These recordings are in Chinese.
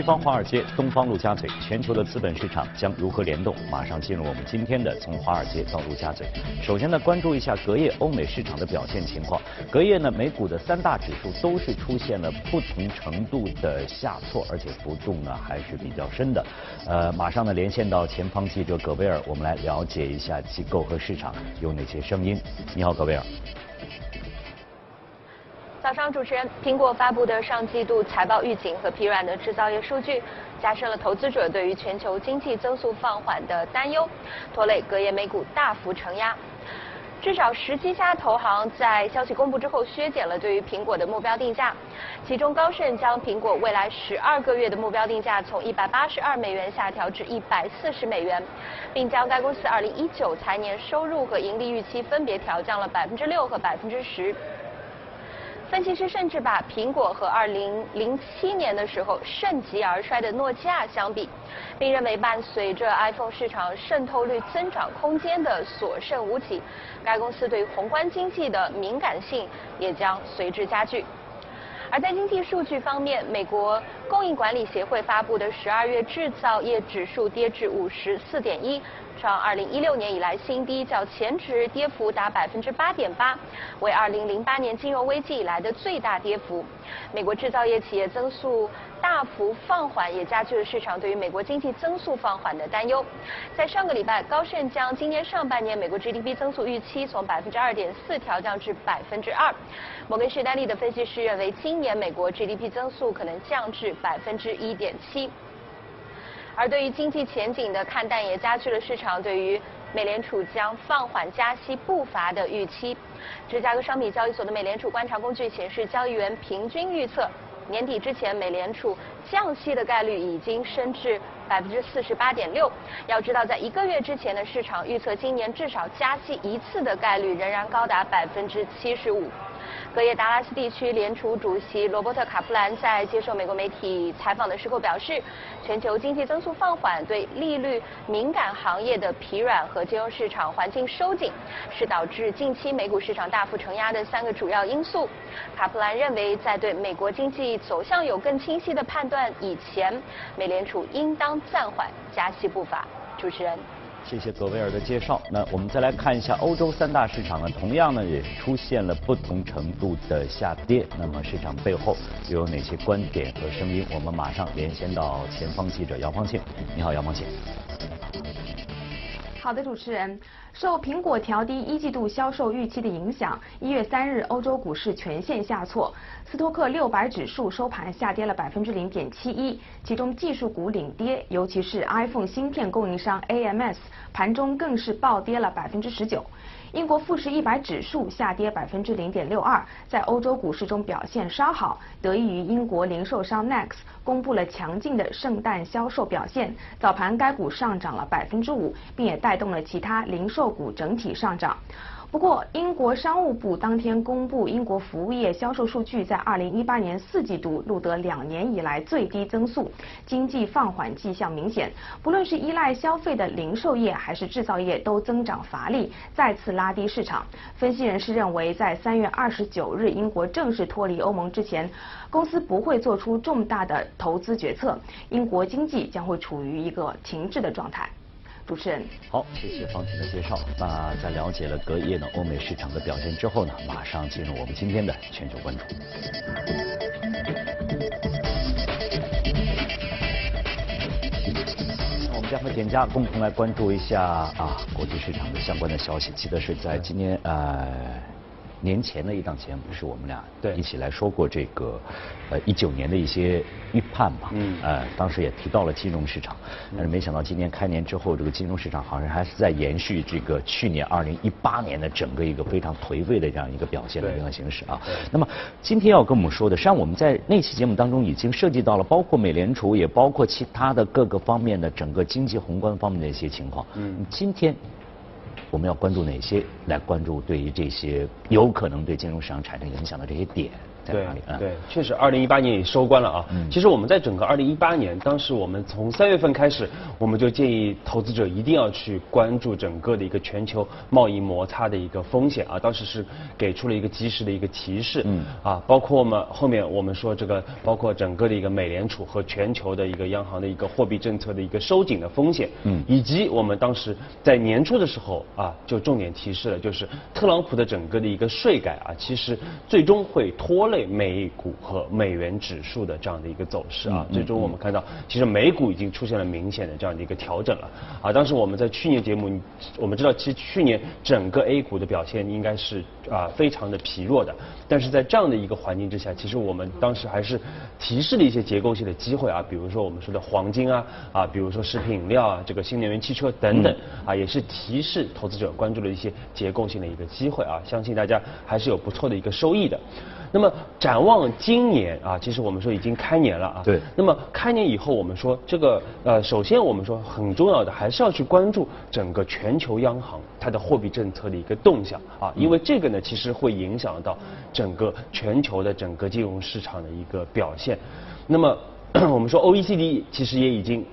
西方华尔街，东方陆家嘴，全球的资本市场将如何联动？马上进入我们今天的从华尔街到陆家嘴。首先呢，关注一下隔夜欧美市场的表现情况。隔夜呢，美股的三大指数都是出现了不同程度的下挫，而且幅度呢还是比较深的。呃，马上呢连线到前方记者葛威尔，我们来了解一下机构和市场有哪些声音。你好，葛威尔。早上，主持人，苹果发布的上季度财报预警和疲软的制造业数据，加深了投资者对于全球经济增速放缓的担忧，拖累隔夜美股大幅承压。至少十七家投行在消息公布之后削减了对于苹果的目标定价，其中高盛将苹果未来十二个月的目标定价从一百八十二美元下调至一百四十美元，并将该公司二零一九财年收入和盈利预期分别调降了百分之六和百分之十。分析师甚至把苹果和2007年的时候盛极而衰的诺基亚相比，并认为伴随着 iPhone 市场渗透率增长空间的所剩无几，该公司对宏观经济的敏感性也将随之加剧。而在经济数据方面，美国供应管理协会发布的十二月制造业指数跌至五十四点一。创二零一六年以来新低，较前值跌幅达百分之八点八，为二零零八年金融危机以来的最大跌幅。美国制造业企业增速大幅放缓，也加剧了市场对于美国经济增速放缓的担忧。在上个礼拜，高盛将今年上半年美国 GDP 增速预期从百分之二点四调降至百分之二。摩根士丹利的分析师认为，今年美国 GDP 增速可能降至百分之一点七。而对于经济前景的看淡，也加剧了市场对于美联储将放缓加息步伐的预期。芝加哥商品交易所的美联储观察工具显示，交易员平均预测年底之前美联储降息的概率已经升至百分之四十八点六。要知道，在一个月之前的市场预测今年至少加息一次的概率仍然高达百分之七十五。隔夜，达拉斯地区联储主席罗伯特·卡普兰在接受美国媒体采访的时候表示，全球经济增速放缓对利率敏感行业的疲软和金融市场环境收紧是导致近期美股市场大幅承压的三个主要因素。卡普兰认为，在对美国经济走向有更清晰的判断以前，美联储应当暂缓加息步伐。主持人。谢谢格威尔的介绍。那我们再来看一下欧洲三大市场呢，同样呢也出现了不同程度的下跌。那么市场背后又有哪些观点和声音？我们马上连线到前方记者姚方庆。你好，姚方庆。好的，主持人。受苹果调低一季度销售预期的影响，一月三日欧洲股市全线下挫，斯托克六百指数收盘下跌了百分之零点七一，其中技术股领跌，尤其是 iPhone 芯片供应商 AMS 盘中更是暴跌了百分之十九。英国富时一百指数下跌百分之零点六二，在欧洲股市中表现稍好，得益于英国零售商 Next 公布了强劲的圣诞销售表现，早盘该股上涨了百分之五，并也带动了其他零售股整体上涨。不过，英国商务部当天公布，英国服务业销售数据在2018年四季度录得两年以来最低增速，经济放缓迹象明显。不论是依赖消费的零售业还是制造业，都增长乏力，再次拉低市场。分析人士认为，在3月29日英国正式脱离欧盟之前，公司不会做出重大的投资决策，英国经济将会处于一个停滞的状态。主持人，好，谢谢方婷的介绍。那在了解了隔夜的欧美市场的表现之后呢，马上进入我们今天的全球关注。我们将和简家共同来关注一下啊国际市场的相关的消息。记得是在今天呃。年前的一档节目是我们俩对。一起来说过这个呃一九年的一些预判吧，嗯，呃当时也提到了金融市场，但是没想到今年开年之后，这个金融市场好像还是在延续这个去年二零一八年的整个一个非常颓废的这样一个表现的这样形式啊。那么今天要跟我们说的，实际上我们在那期节目当中已经涉及到了，包括美联储，也包括其他的各个方面的整个经济宏观方面的一些情况。嗯，今天。我们要关注哪些？来关注对于这些有可能对金融市场产生影响的这些点。在哪里？对，确实，二零一八年也收官了啊。其实我们在整个二零一八年，当时我们从三月份开始，我们就建议投资者一定要去关注整个的一个全球贸易摩擦的一个风险啊。当时是给出了一个及时的一个提示，嗯，啊，包括我们后面我们说这个，包括整个的一个美联储和全球的一个央行的一个货币政策的一个收紧的风险，嗯，以及我们当时在年初的时候啊，就重点提示了，就是特朗普的整个的一个税改啊，其实最终会拖累美股和美元指数的这样的一个走势啊。最终我们看到，其实美股已经出现了明显的这样的一个调整了啊。当时我们在去年节目，我们知道，其实去年整个 A 股的表现应该是啊非常的疲弱的，但是在这样的一个环境之下，其实我们当时还是提示了一些结构性的机会啊，比如说我们说的黄金啊啊，比如说食品饮料啊，这个新能源汽车等等啊，也是提示投资者关注了一些结构性的一个机会啊，相信大家还是有不错的一个收益的。那么展望今年啊，其实我们说已经开年了啊。对。那么开年以后，我们说这个呃，首先我们说很重要的还是要去关注整个全球央行它的货币政策的一个动向啊，因为这个呢，其实会影响到整个全球的整个金融市场的一个表现。那么 我们说 OECD 其实也已经。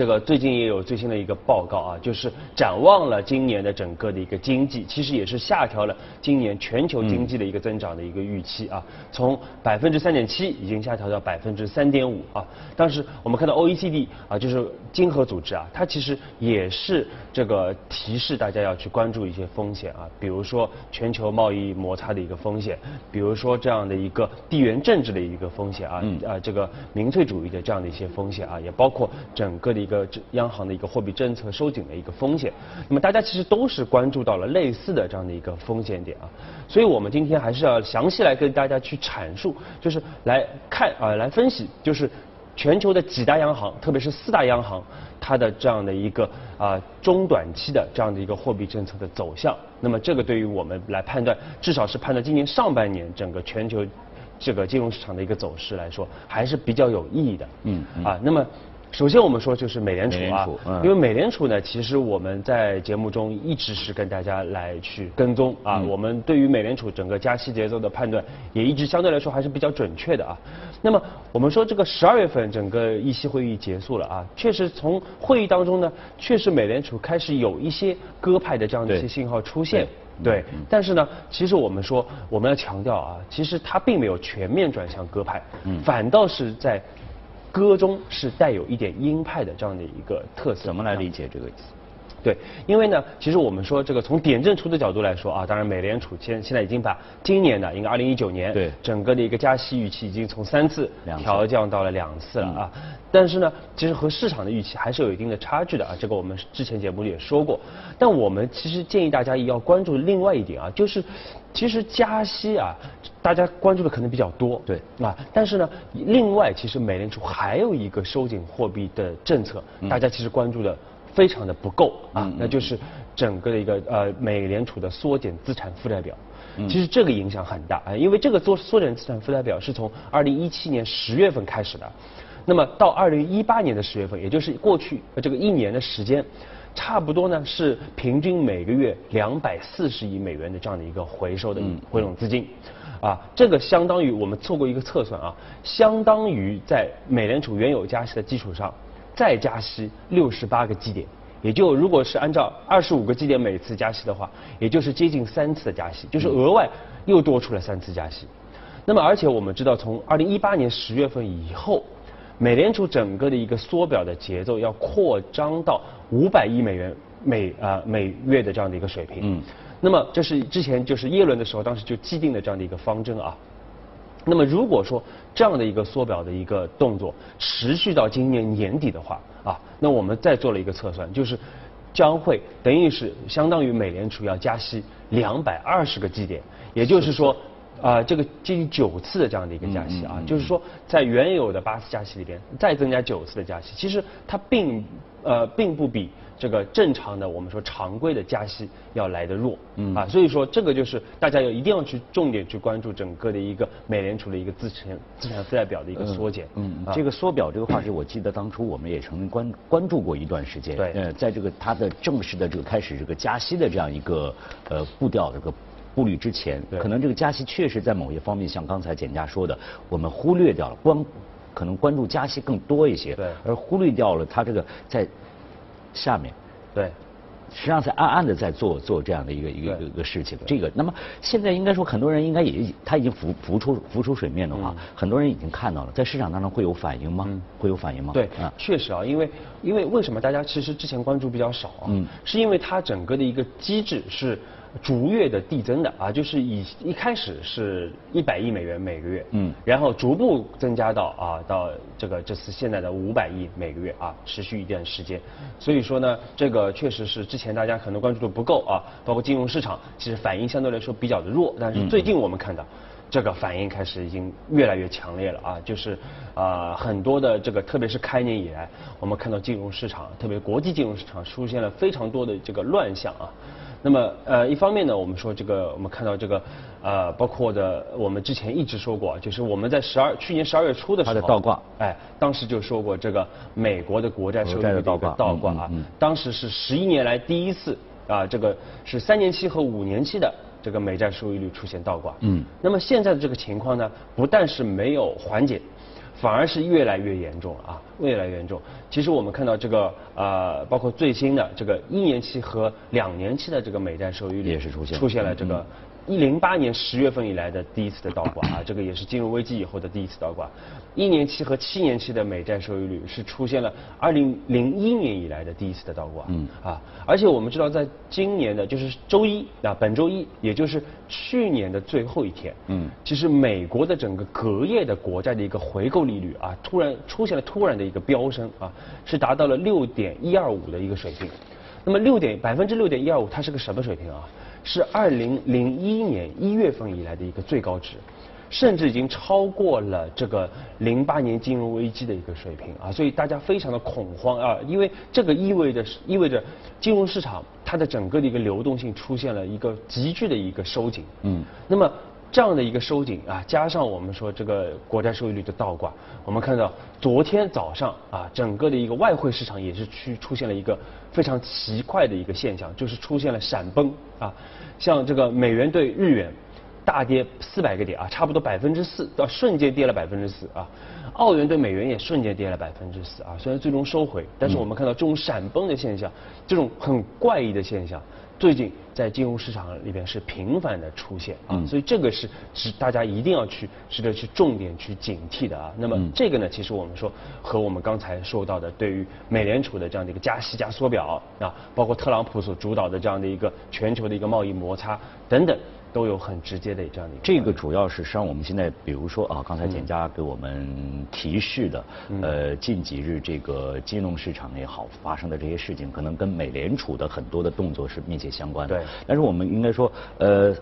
这个最近也有最新的一个报告啊，就是展望了今年的整个的一个经济，其实也是下调了今年全球经济的一个增长的一个预期啊，从百分之三点七已经下调到百分之三点五啊。当时我们看到 OECD 啊，就是经合组织啊，它其实也是这个提示大家要去关注一些风险啊，比如说全球贸易摩擦的一个风险，比如说这样的一个地缘政治的一个风险啊，啊这个民粹主义的这样的一些风险啊，也包括整个的。一个央行的一个货币政策收紧的一个风险，那么大家其实都是关注到了类似的这样的一个风险点啊，所以我们今天还是要详细来跟大家去阐述，就是来看啊，来分析，就是全球的几大央行，特别是四大央行，它的这样的一个啊中短期的这样的一个货币政策的走向，那么这个对于我们来判断，至少是判断今年上半年整个全球这个金融市场的一个走势来说，还是比较有意义的。嗯啊，那么。首先，我们说就是美联储啊，因为美联储呢，其实我们在节目中一直是跟大家来去跟踪啊，我们对于美联储整个加息节奏的判断也一直相对来说还是比较准确的啊。那么我们说这个十二月份整个议息会议结束了啊，确实从会议当中呢，确实美联储开始有一些鸽派的这样的一些信号出现，对。但是呢，其实我们说我们要强调啊，其实它并没有全面转向鸽派，反倒是在。歌中是带有一点鹰派的这样的一个特色，怎么来理解这个意思？对，因为呢，其实我们说这个从点阵图的角度来说啊，当然美联储现现在已经把今年的应该二零一九年对。整个的一个加息预期已经从三次调降到了两次了啊，但是呢，其实和市场的预期还是有一定的差距的啊，这个我们之前节目里也说过，但我们其实建议大家也要关注另外一点啊，就是其实加息啊，大家关注的可能比较多，对。啊，但是呢，另外其实美联储还有一个收紧货币的政策，大家其实关注的。非常的不够。啊，那就是整个的一个呃美联储的缩减资产负债表，其实这个影响很大啊，因为这个缩缩减资产负债表是从二零一七年十月份开始的，那么到二零一八年的十月份，也就是过去这个一年的时间，差不多呢是平均每个月两百四十亿美元的这样的一个回收的回笼资金，啊，这个相当于我们做过一个测算啊，相当于在美联储原有加息的基础上。再加息六十八个基点，也就如果是按照二十五个基点每次加息的话，也就是接近三次的加息，就是额外又多出了三次加息。那么而且我们知道，从二零一八年十月份以后，美联储整个的一个缩表的节奏要扩张到五百亿美元每啊每月的这样的一个水平。嗯。那么这是之前就是耶伦的时候，当时就既定的这样的一个方针啊。那么如果说这样的一个缩表的一个动作持续到今年年底的话啊，那我们再做了一个测算，就是将会等于是相当于美联储要加息两百二十个基点，也就是说啊这个接近九次的这样的一个加息啊，就是说在原有的八次加息里边再增加九次的加息，其实它并呃并不比。这个正常的我们说常规的加息要来的弱，嗯啊，所以说这个就是大家要一定要去重点去关注整个的一个美联储的一个资产资产负债表的一个缩减，嗯，这个缩表这个话题，我记得当初我们也曾经关关注过一段时间，对，呃，在这个它的正式的这个开始这个加息的这样一个呃步调这个步履之前，可能这个加息确实在某些方面，像刚才简家说的，我们忽略掉了关，可能关注加息更多一些，对，而忽略掉了它这个在下面，对。实际上在暗暗的在做做这样的一个一个一个事情，这个那么现在应该说很多人应该也他已经浮浮出浮出水面的话，很多人已经看到了，在市场当中会有反应吗？会有反应吗？对，确实啊，因为因为为什么大家其实之前关注比较少啊？嗯，是因为它整个的一个机制是。逐月的递增的啊，就是以一开始是一百亿美元每个月，嗯，然后逐步增加到啊到这个这次现在的五百亿每个月啊，持续一段时间，所以说呢，这个确实是之前大家可能关注度不够啊，包括金融市场其实反应相对来说比较的弱，但是最近我们看到这个反应开始已经越来越强烈了啊，就是啊很多的这个特别是开年以来，我们看到金融市场，特别国际金融市场出现了非常多的这个乱象啊。那么呃，一方面呢，我们说这个，我们看到这个，呃，包括的我们之前一直说过，就是我们在十二去年十二月初的时候，它的倒挂，哎，当时就说过这个美国的国债收益率的倒挂，倒挂啊，当时是十一年来第一次啊，这个是三年期和五年期的这个美债收益率出现倒挂，嗯，那么现在的这个情况呢，不但是没有缓解。反而是越来越严重了啊，越来越严重。其实我们看到这个呃，包括最新的这个一年期和两年期的这个美债收益率也是出现出现了这个。一零八年十月份以来的第一次的倒挂啊，这个也是金融危机以后的第一次倒挂。一年期和七年期的美债收益率是出现了二零零一年以来的第一次的倒挂。嗯啊，而且我们知道，在今年的就是周一啊，本周一，也就是去年的最后一天，嗯，其实美国的整个隔夜的国债的一个回购利率啊，突然出现了突然的一个飙升啊，是达到了六点一二五的一个水平。那么六点百分之六点一二五，它是个什么水平啊？是二零零一年一月份以来的一个最高值，甚至已经超过了这个零八年金融危机的一个水平啊！所以大家非常的恐慌啊，因为这个意味着意味着金融市场它的整个的一个流动性出现了一个急剧的一个收紧。嗯，那么这样的一个收紧啊，加上我们说这个国债收益率的倒挂，我们看到昨天早上啊，整个的一个外汇市场也是去出现了一个。非常奇怪的一个现象，就是出现了闪崩啊，像这个美元对日元大跌四百个点啊，差不多百分之四，到瞬间跌了百分之四啊，澳元对美元也瞬间跌了百分之四啊，虽然最终收回，但是我们看到这种闪崩的现象，这种很怪异的现象。最近在金融市场里边是频繁的出现啊，所以这个是值大家一定要去值得去重点去警惕的啊。那么这个呢，其实我们说和我们刚才说到的对于美联储的这样的一个加息加缩表啊，包括特朗普所主导的这样的一个全球的一个贸易摩擦等等。都有很直接的这样的。这个主要是像我们现在，比如说啊，刚才简家给我们提示的，呃，近几日这个金融市场也好发生的这些事情，可能跟美联储的很多的动作是密切相关的。对。但是我们应该说，呃，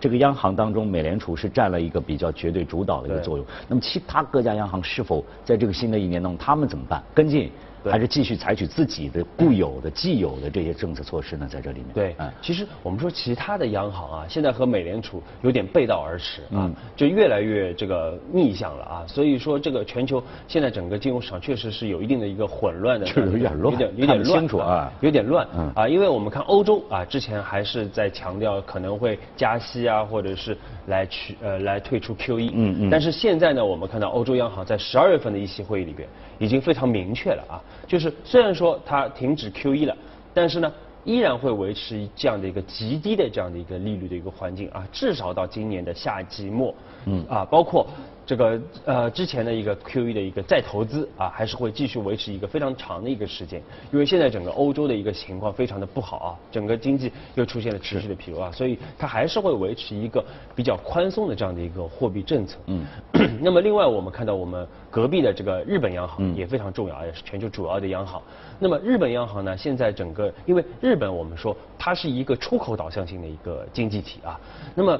这个央行当中，美联储是占了一个比较绝对主导的一个作用。那么其他各家央行是否在这个新的一年当中，他们怎么办？跟进？还是继续采取自己的固有的、既有的这些政策措施呢？在这里面，对，嗯，其实我们说其他的央行啊，现在和美联储有点背道而驰啊，就越来越这个逆向了啊。所以说，这个全球现在整个金融市场确实是有一定的一个混乱的，有点乱，有点有点乱啊，有点乱啊。因为我们看欧洲啊，之前还是在强调可能会加息啊，或者是来去呃来退出 QE，嗯嗯。但是现在呢，我们看到欧洲央行在十二月份的一期会议里边。已经非常明确了啊，就是虽然说它停止 QE 了，但是呢，依然会维持这样的一个极低的这样的一个利率的一个环境啊，至少到今年的夏季末，嗯啊，包括。这个呃之前的一个 QE 的一个再投资啊，还是会继续维持一个非常长的一个时间，因为现在整个欧洲的一个情况非常的不好啊，整个经济又出现了持续的疲弱啊，所以它还是会维持一个比较宽松的这样的一个货币政策。嗯，那么另外我们看到我们隔壁的这个日本央行也非常重要，也是全球主要的央行。那么日本央行呢，现在整个因为日本我们说它是一个出口导向性的一个经济体啊，那么。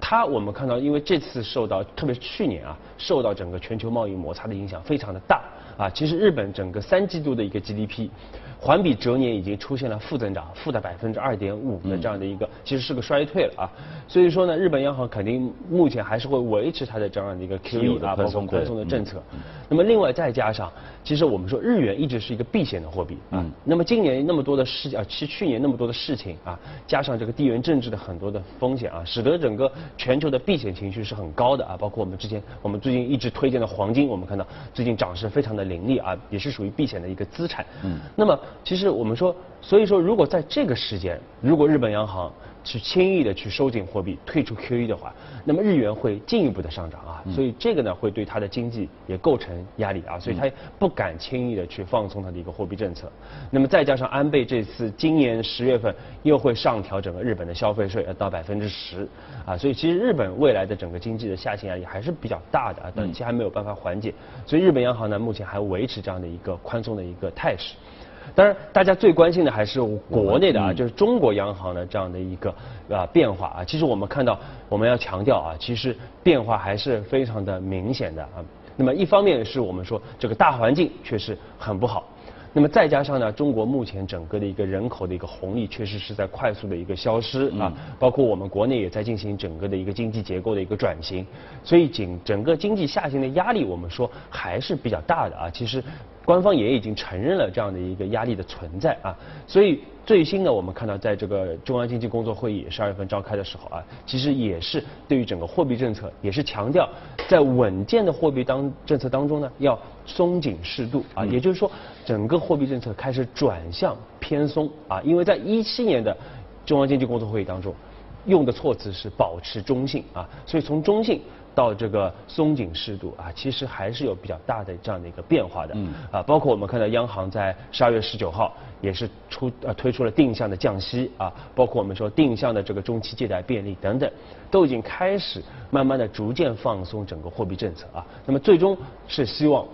它我们看到，因为这次受到，特别是去年啊，受到整个全球贸易摩擦的影响非常的大啊，其实日本整个三季度的一个 GDP。环比折年已经出现了负增长，负的百分之二点五的这样的一个，其实是个衰退了啊。所以说呢，日本央行肯定目前还是会维持它的这样的一个 QE 啊，包括宽松的政策。那么另外再加上，其实我们说日元一直是一个避险的货币啊。那么今年那么多的事啊，其实去年那么多的事情啊，加上这个地缘政治的很多的风险啊，使得整个全球的避险情绪是很高的啊。包括我们之前我们最近一直推荐的黄金，我们看到最近涨势非常的凌厉啊，也是属于避险的一个资产。嗯。那么其实我们说，所以说，如果在这个时间，如果日本央行去轻易的去收紧货币、退出 QE 的话，那么日元会进一步的上涨啊，所以这个呢会对它的经济也构成压力啊，所以它不敢轻易的去放松它的一个货币政策。那么再加上安倍这次今年十月份又会上调整个日本的消费税到百分之十。啊，所以其实日本未来的整个经济的下行压力还是比较大的啊，短期还没有办法缓解，所以日本央行呢目前还维持这样的一个宽松的一个态势。当然，大家最关心的还是国内的啊，就是中国央行的这样的一个啊变化啊。其实我们看到，我们要强调啊，其实变化还是非常的明显的啊。那么一方面是我们说这个大环境确实很不好。那么再加上呢，中国目前整个的一个人口的一个红利确实是在快速的一个消失啊，包括我们国内也在进行整个的一个经济结构的一个转型，所以整整个经济下行的压力，我们说还是比较大的啊。其实官方也已经承认了这样的一个压力的存在啊，所以。最新的我们看到，在这个中央经济工作会议十二月份召开的时候啊，其实也是对于整个货币政策，也是强调在稳健的货币当政策当中呢，要松紧适度啊，也就是说，整个货币政策开始转向偏松啊，因为在一七年的中央经济工作会议当中，用的措辞是保持中性啊，所以从中性。到这个松紧适度啊，其实还是有比较大的这样的一个变化的。嗯。啊，包括我们看到央行在十二月十九号也是出呃推出了定向的降息啊，包括我们说定向的这个中期借贷便利等等，都已经开始慢慢的逐渐放松整个货币政策啊。那么最终是希望。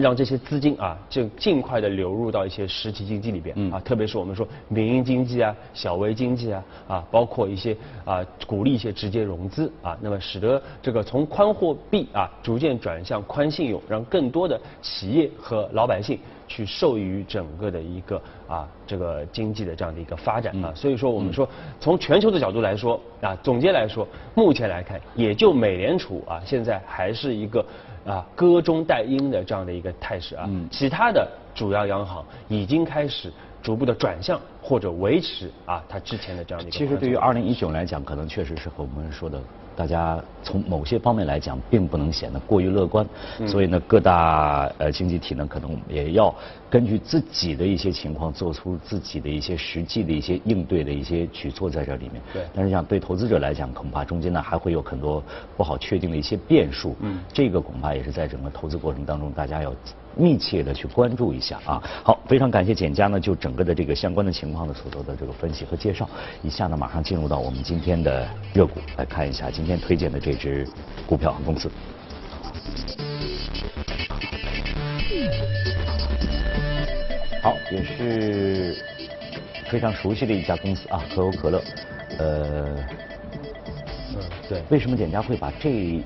让这些资金啊，就尽快的流入到一些实体经济里边啊，特别是我们说民营经济啊、小微经济啊啊，包括一些啊，鼓励一些直接融资啊，那么使得这个从宽货币啊，逐渐转向宽信用，让更多的企业和老百姓去受益于整个的一个啊这个经济的这样的一个发展啊。所以说，我们说从全球的角度来说啊，总结来说，目前来看，也就美联储啊，现在还是一个。啊，歌中带音的这样的一个态势啊，其他的主要央行已经开始逐步的转向或者维持啊，它之前的这样的一个。其实对于二零一九来讲，可能确实是和我们说的。大家从某些方面来讲，并不能显得过于乐观，所以呢，各大呃经济体呢，可能也要根据自己的一些情况，做出自己的一些实际的一些应对的一些举措在这里面。对。但是讲对投资者来讲，恐怕中间呢还会有很多不好确定的一些变数。嗯。这个恐怕也是在整个投资过程当中，大家要。密切的去关注一下啊！好，非常感谢简家呢，就整个的这个相关的情况呢所做的这个分析和介绍。以下呢，马上进入到我们今天的热股，来看一下今天推荐的这只股票和公司。好，也是非常熟悉的一家公司啊，可口可乐。呃，嗯，对。为什么简家会把这？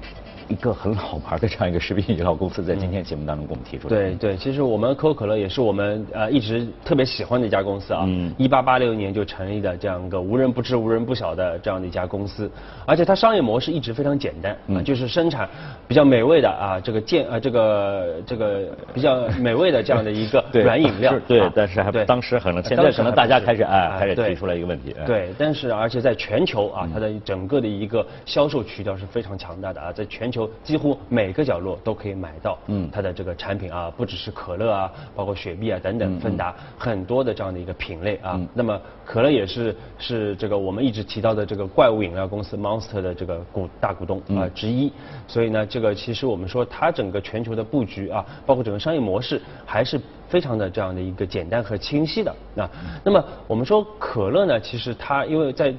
一个很好牌的这样一个食品饮料公司，在今天节目当中给我们提出。对对，其实我们可口可乐也是我们呃一直特别喜欢的一家公司啊。嗯。一八八六年就成立的这样一个无人不知、无人不晓的这样的一家公司，而且它商业模式一直非常简单，嗯，就是生产比较美味的啊这个健呃这个这个比较美味的这样的一个 软饮料。对，但是还当时可能现在可能大家开始哎开始提出来一个问题。对，但是而且在全球啊，它的整个的一个销售渠道是非常强大的啊，在全。球几乎每个角落都可以买到，嗯，它的这个产品啊，不只是可乐啊，包括雪碧啊等等，芬达很多的这样的一个品类啊。那么可乐也是是这个我们一直提到的这个怪物饮料公司 Monster 的这个股大股东啊之一。所以呢，这个其实我们说它整个全球的布局啊，包括整个商业模式还是非常的这样的一个简单和清晰的啊。那么我们说可乐呢，其实它因为在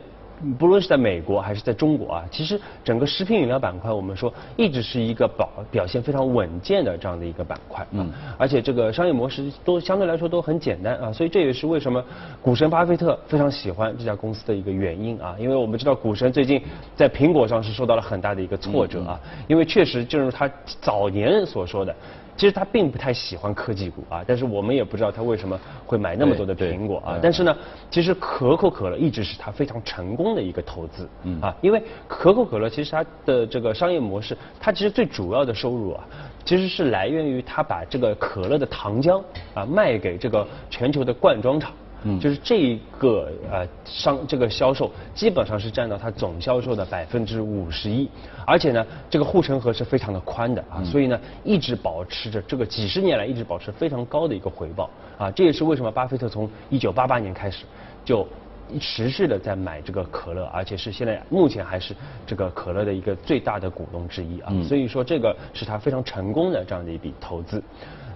不论是在美国还是在中国啊，其实整个食品饮料板块，我们说一直是一个保表现非常稳健的这样的一个板块。嗯。而且这个商业模式都相对来说都很简单啊，所以这也是为什么股神巴菲特非常喜欢这家公司的一个原因啊。因为我们知道股神最近在苹果上是受到了很大的一个挫折啊，因为确实正如他早年所说的。其实他并不太喜欢科技股啊，但是我们也不知道他为什么会买那么多的苹果啊。但是呢，其实可口可乐一直是他非常成功的一个投资啊，因为可口可乐其实它的这个商业模式，它其实最主要的收入啊，其实是来源于它把这个可乐的糖浆啊卖给这个全球的罐装厂。嗯，就是这个呃商这个销售基本上是占到它总销售的百分之五十一，而且呢，这个护城河是非常的宽的啊，所以呢，一直保持着这个几十年来一直保持非常高的一个回报。啊，这也是为什么巴菲特从一九八八年开始就持续的在买这个可乐，而且是现在目前还是这个可乐的一个最大的股东之一啊，所以说这个是他非常成功的这样的一笔投资。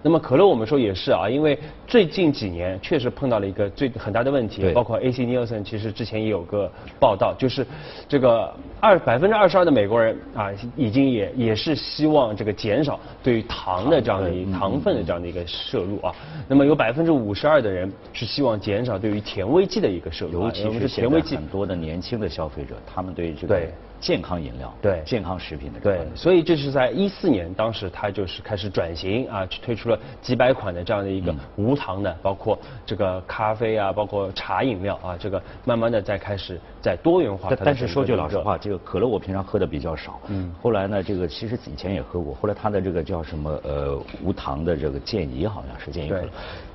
那么可乐我们说也是啊，因为最近几年确实碰到了一个最很大的问题，包括 AC Nielsen 其实之前也有个报道，就是这个二百分之二十二的美国人啊，已经也也是希望这个减少对于糖的这样的一糖分的这样的一个摄入啊。那么有百分之五十二的人是希望减少对于甜味剂的一个摄入，尤其是甜味剂很多的年轻的消费者，他们对这个。健康饮料，对健康食品的，对，所以这是在一四年，当时他就是开始转型啊，推出了几百款的这样的一个无糖的，包括这个咖啡啊，包括茶饮料啊，这个慢慢的在开始在多元化。但是说句老实话，这个可乐我平常喝的比较少，嗯，后来呢，这个其实以前也喝过，后来他的这个叫什么呃无糖的这个健怡好像是健怡可乐，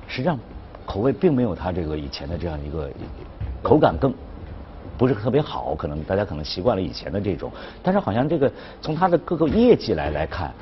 实际上口味并没有他这个以前的这样一个口感更。不是特别好，可能大家可能习惯了以前的这种，但是好像这个从它的各个业绩来来看。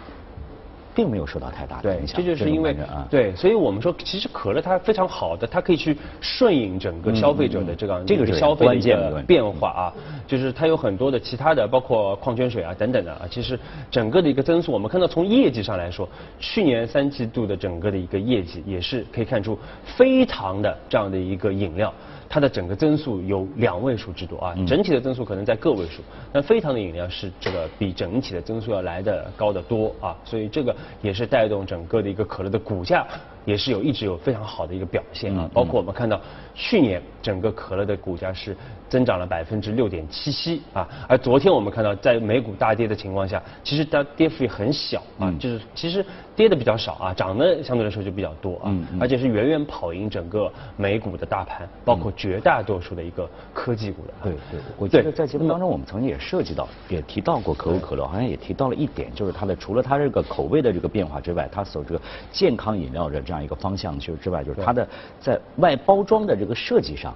并没有受到太大的影响，这就是因为对，所以我们说，其实可乐它非常好的，它可以去顺应整个消费者的这个这个消费的变化啊，就是它有很多的其他的，包括矿泉水啊等等的啊，其实整个的一个增速，我们看到从业绩上来说，去年三季度的整个的一个业绩也是可以看出非常的这样的一个饮料，它的整个增速有两位数之多啊，整体的增速可能在个位数，那非常的饮料是这个比整体的增速要来的高得多啊，所以这个。也是带动整个的一个可乐的股价，也是有一直有非常好的一个表现啊。包括我们看到去年整个可乐的股价是增长了百分之六点七七啊，而昨天我们看到在美股大跌的情况下，其实它跌幅也很小啊，就是其实跌的比较少啊，涨的相对来说就比较多啊，而且是远远跑赢整个美股的大盘，包括绝大多数的一个科技股的。对对，我记得在节目当中我们曾经也涉及到，也提到过可口可乐，好像也提到了一点，就是它的除了它这个口味的。这个变化之外，它所这个健康饮料的这样一个方向就之外，就是它的在外包装的这个设计上，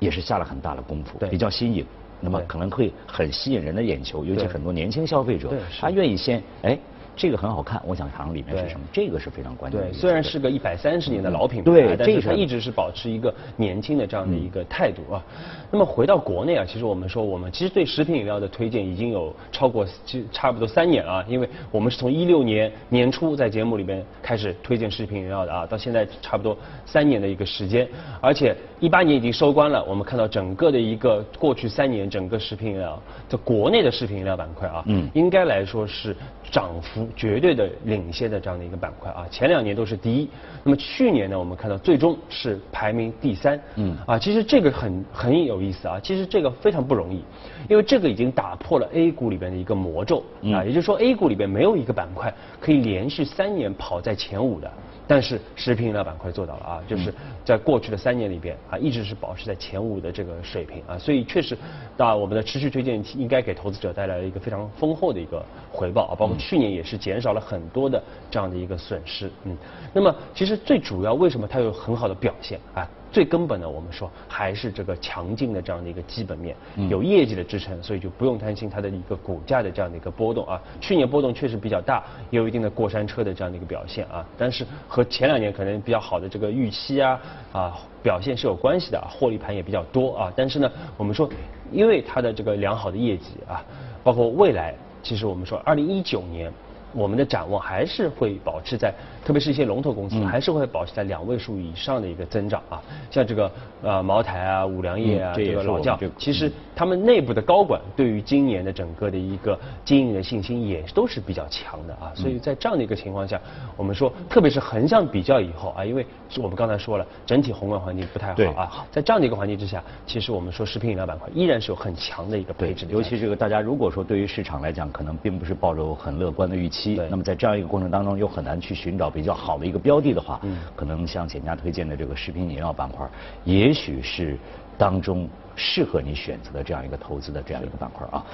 也是下了很大的功夫，比较新颖，那么可能会很吸引人的眼球，尤其很多年轻消费者，他愿意先哎。这个很好看，我想尝尝里面是什么。这个是非常关键的。对，虽然是个一百三十年的老品牌，但是它一直是保持一个年轻的这样的一个态度啊。那么回到国内啊，其实我们说，我们其实对食品饮料的推荐已经有超过其差不多三年啊，因为我们是从一六年年初在节目里边开始推荐食品饮料的啊，到现在差不多三年的一个时间，而且一八年已经收官了。我们看到整个的一个过去三年整个食品饮料在国内的食品饮料板块啊，嗯，应该来说是涨幅。绝对的领先的这样的一个板块啊，前两年都是第一。那么去年呢，我们看到最终是排名第三。嗯。啊，其实这个很很有意思啊，其实这个非常不容易，因为这个已经打破了 A 股里边的一个魔咒啊，也就是说 A 股里边没有一个板块可以连续三年跑在前五的。但是食品饮料板块做到了啊，就是在过去的三年里边啊，一直是保持在前五的这个水平啊，所以确实，那我们的持续推荐应该给投资者带来了一个非常丰厚的一个回报啊，包括去年也是减少了很多的这样的一个损失，嗯，那么其实最主要为什么它有很好的表现啊？最根本的，我们说还是这个强劲的这样的一个基本面，有业绩的支撑，所以就不用担心它的一个股价的这样的一个波动啊。去年波动确实比较大，也有一定的过山车的这样的一个表现啊。但是和前两年可能比较好的这个预期啊啊表现是有关系的，啊获利盘也比较多啊。但是呢，我们说因为它的这个良好的业绩啊，包括未来，其实我们说二零一九年我们的展望还是会保持在。特别是一些龙头公司，还是会保持在两位数以上的一个增长啊，像这个呃茅台啊、五粮液啊，这个老窖，其实他们内部的高管对于今年的整个的一个经营的信心也都是比较强的啊，所以在这样的一个情况下，我们说，特别是横向比较以后啊，因为是我们刚才说了，整体宏观环境不太好啊，在这样的一个环境之下，其实我们说食品饮料板块依然是有很强的一个配置，尤其这个大家如果说对于市场来讲，可能并不是抱着很乐观的预期。期。那么在这样一个过程当中，又很难去寻找比较好的一个标的的话，可能像简家推荐的这个食品饮料板块，也许是当中适合你选择的这样一个投资的这样一个板块啊。